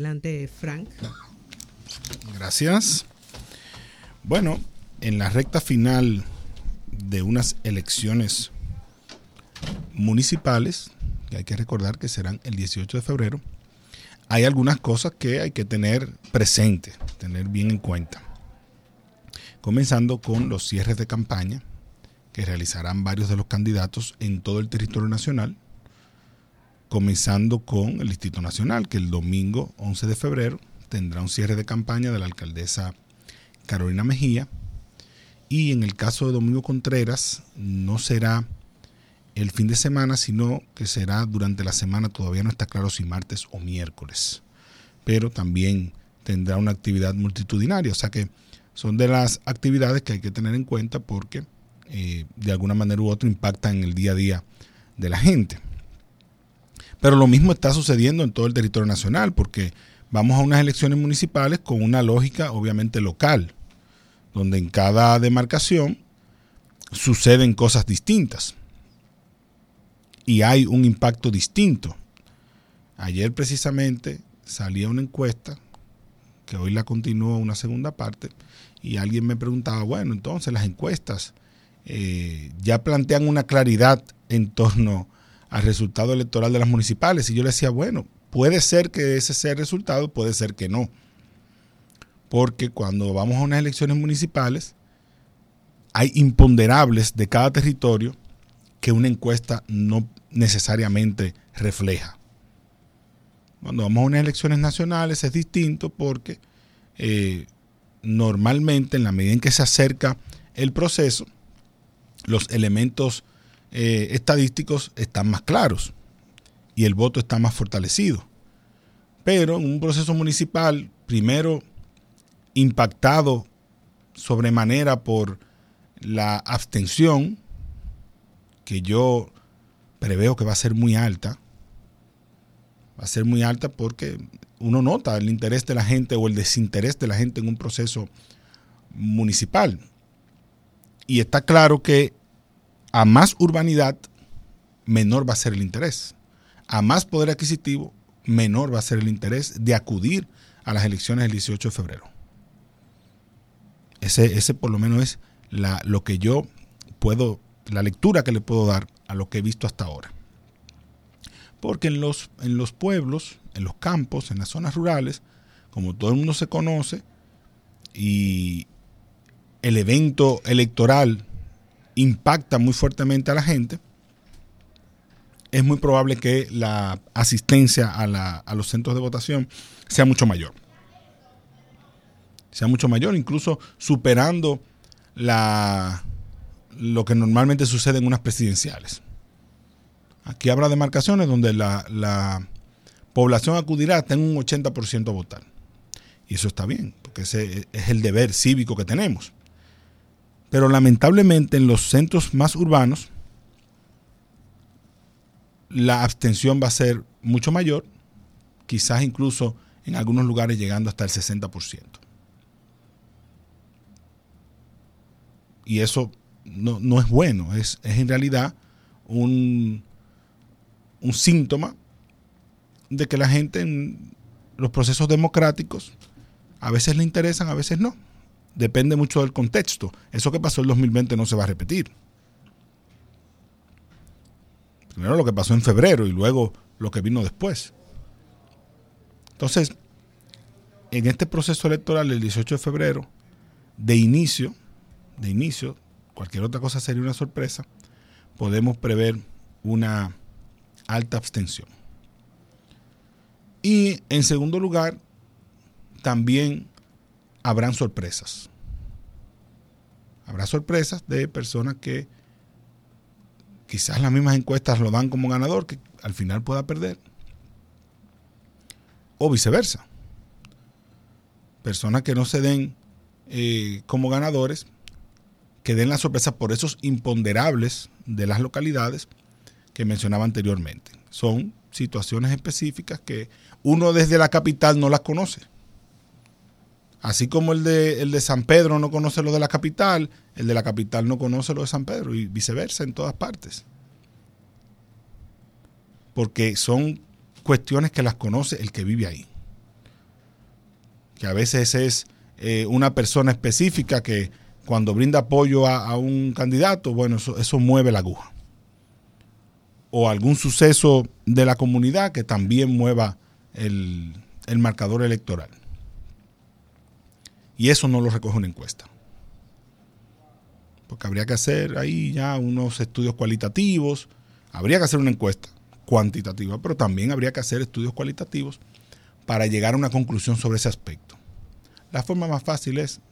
Adelante, Frank. Gracias. Bueno, en la recta final de unas elecciones municipales, que hay que recordar que serán el 18 de febrero, hay algunas cosas que hay que tener presente, tener bien en cuenta. Comenzando con los cierres de campaña que realizarán varios de los candidatos en todo el territorio nacional, comenzando con el Distrito Nacional, que el domingo 11 de febrero tendrá un cierre de campaña de la alcaldesa Carolina Mejía. Y en el caso de Domingo Contreras, no será el fin de semana, sino que será durante la semana, todavía no está claro si martes o miércoles. Pero también tendrá una actividad multitudinaria, o sea que son de las actividades que hay que tener en cuenta porque eh, de alguna manera u otra impactan en el día a día de la gente. Pero lo mismo está sucediendo en todo el territorio nacional, porque vamos a unas elecciones municipales con una lógica obviamente local, donde en cada demarcación suceden cosas distintas y hay un impacto distinto. Ayer precisamente salía una encuesta, que hoy la continúa una segunda parte, y alguien me preguntaba, bueno, entonces las encuestas eh, ya plantean una claridad en torno al resultado electoral de las municipales. Y yo le decía, bueno, puede ser que ese sea el resultado, puede ser que no. Porque cuando vamos a unas elecciones municipales, hay imponderables de cada territorio que una encuesta no necesariamente refleja. Cuando vamos a unas elecciones nacionales es distinto porque eh, normalmente en la medida en que se acerca el proceso, los elementos eh, estadísticos están más claros y el voto está más fortalecido. Pero en un proceso municipal, primero impactado sobremanera por la abstención, que yo preveo que va a ser muy alta, va a ser muy alta porque uno nota el interés de la gente o el desinterés de la gente en un proceso municipal. Y está claro que a más urbanidad, menor va a ser el interés. A más poder adquisitivo, menor va a ser el interés de acudir a las elecciones del 18 de febrero. Ese, ese por lo menos es lo que yo puedo, la lectura que le puedo dar a lo que he visto hasta ahora. Porque en los, en los pueblos, en los campos, en las zonas rurales, como todo el mundo se conoce, y el evento electoral impacta muy fuertemente a la gente, es muy probable que la asistencia a, los centros de votación sea mucho mayor. Sea mucho mayor, incluso superando lo que normalmente sucede en unas presidenciales. Aquí habrá demarcaciones donde la, la población acudirá hasta en un 80% a votar. Y eso está bien, porque ese es el deber cívico que tenemos. Pero lamentablemente en los centros más urbanos la abstención va a ser mucho mayor, quizás incluso en algunos lugares llegando hasta el 60%. Y eso no, es bueno, es, en realidad un, un síntoma de que la gente en los procesos democráticos a veces le interesan, a veces no depende mucho del contexto. Eso que pasó en 2020 no se va a repetir. Primero lo que pasó en febrero y luego lo que vino después. Entonces, en este proceso electoral el 18 de febrero, de inicio, de inicio, cualquier otra cosa sería una sorpresa, podemos prever una alta abstención. Y en segundo lugar, también habrán sorpresas. Habrá sorpresas de personas que quizás las mismas encuestas lo dan como ganador, que al final pueda perder. O viceversa. Personas que no se den eh, como ganadores, que den la sorpresa por esos imponderables de las localidades que mencionaba anteriormente. Son situaciones específicas que uno desde la capital no las conoce. Así como el de, el de San Pedro no conoce lo de la capital, el de la capital no conoce lo de San Pedro y viceversa en todas partes. Porque son cuestiones que las conoce el que vive ahí. que a veces es eh, una persona específica que cuando brinda apoyo a, un candidato, bueno, eso, mueve la aguja. O algún suceso de la comunidad que también mueva el, el marcador electoral. Y eso no lo recoge una encuesta. Porque habría que hacer ahí ya unos estudios cualitativos, habría que hacer una encuesta cuantitativa, pero también habría que hacer estudios cualitativos para llegar a una conclusión sobre ese aspecto. La forma más fácil es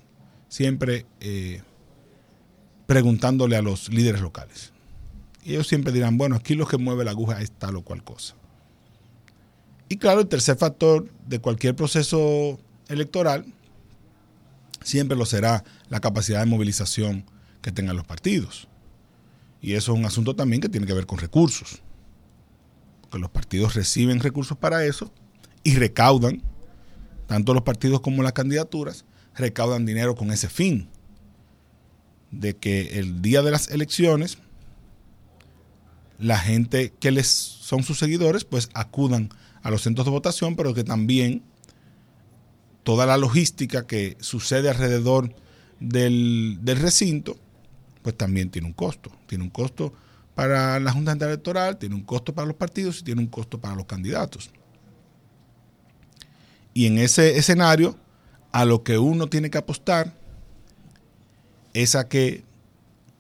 siempre eh, preguntándole a los líderes locales. Y ellos siempre dirán, bueno, aquí lo que mueve la aguja es tal o cual cosa. Y claro, el tercer factor de cualquier proceso electoral siempre lo será la capacidad de movilización que tengan los partidos. Y eso es un asunto también que tiene que ver con recursos. Porque los partidos reciben recursos para eso y recaudan, tanto los partidos como las candidaturas, recaudan dinero con ese fin. De que el día de las elecciones, la gente que les son sus seguidores, pues acudan a los centros de votación, pero que también toda la logística que sucede alrededor del, recinto, pues también tiene un costo. Tiene un costo para la Junta Electoral, tiene un costo para los partidos y tiene un costo para los candidatos. Y en ese escenario, a lo que uno tiene que apostar es a que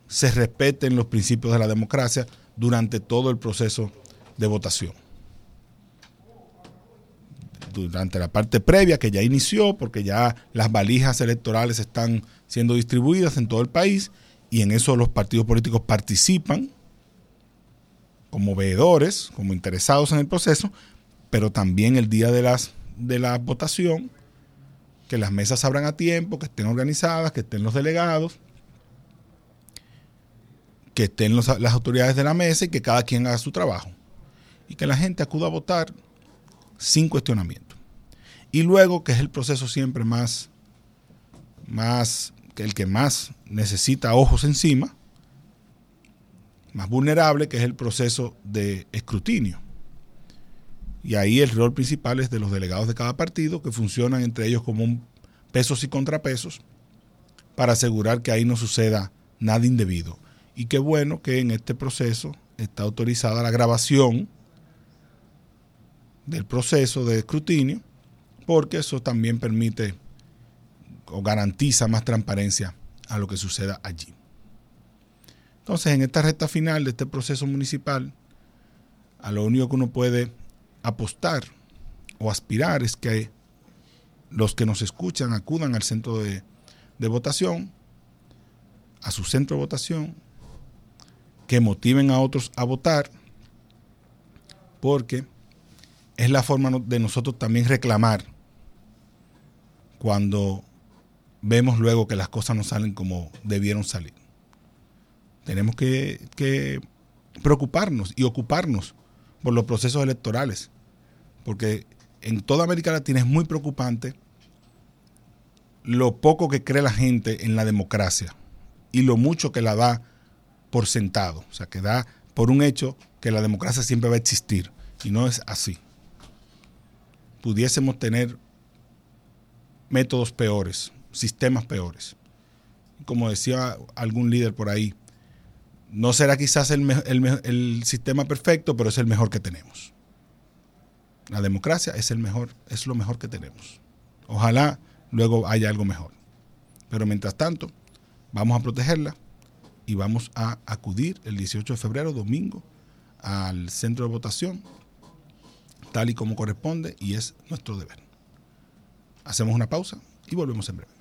se respeten los principios de la democracia durante todo el proceso de votación. Durante la parte previa que ya inició, porque ya las valijas electorales están siendo distribuidas en todo el país y en eso los partidos políticos participan como veedores, como interesados en el proceso, pero también el día de, las, de la votación, que las mesas abran a tiempo, que estén organizadas, que estén los delegados, que estén las autoridades de la mesa y que cada quien haga su trabajo. Y que la gente acuda a votar sin cuestionamiento. Y luego, que es el proceso siempre más, más el que más necesita ojos encima, más vulnerable, que es el proceso de escrutinio. Y ahí el rol principal es de los delegados de cada partido, que funcionan entre ellos como pesos y contrapesos, para asegurar que ahí no suceda nada indebido. Y qué bueno que en este proceso está autorizada la grabación del proceso de escrutinio, porque eso también permite o garantiza más transparencia a lo que suceda allí. Entonces, en esta recta final de este proceso municipal, a lo único que uno puede apostar o aspirar es que los que nos escuchan acudan al centro de, de votación, a su centro de votación, que motiven a otros a votar, porque es la forma de nosotros también reclamar cuando vemos luego que las cosas no salen como debieron salir. Tenemos que, preocuparnos y ocuparnos por los procesos electorales, porque en toda América Latina es muy preocupante lo poco que cree la gente en la democracia y lo mucho que la da por sentado, o sea, que da por un hecho que la democracia siempre va a existir y no es así. Pudiésemos tener métodos peores, sistemas peores. Como decía algún líder por ahí, no será quizás el, sistema perfecto, pero es el mejor que tenemos. La democracia es el mejor, es lo mejor que tenemos. Ojalá luego haya algo mejor. Pero mientras tanto, vamos a protegerla y vamos a acudir el 18 de febrero, domingo, al centro de votación, tal y como corresponde, y es nuestro deber. Hacemos una pausa y volvemos en breve.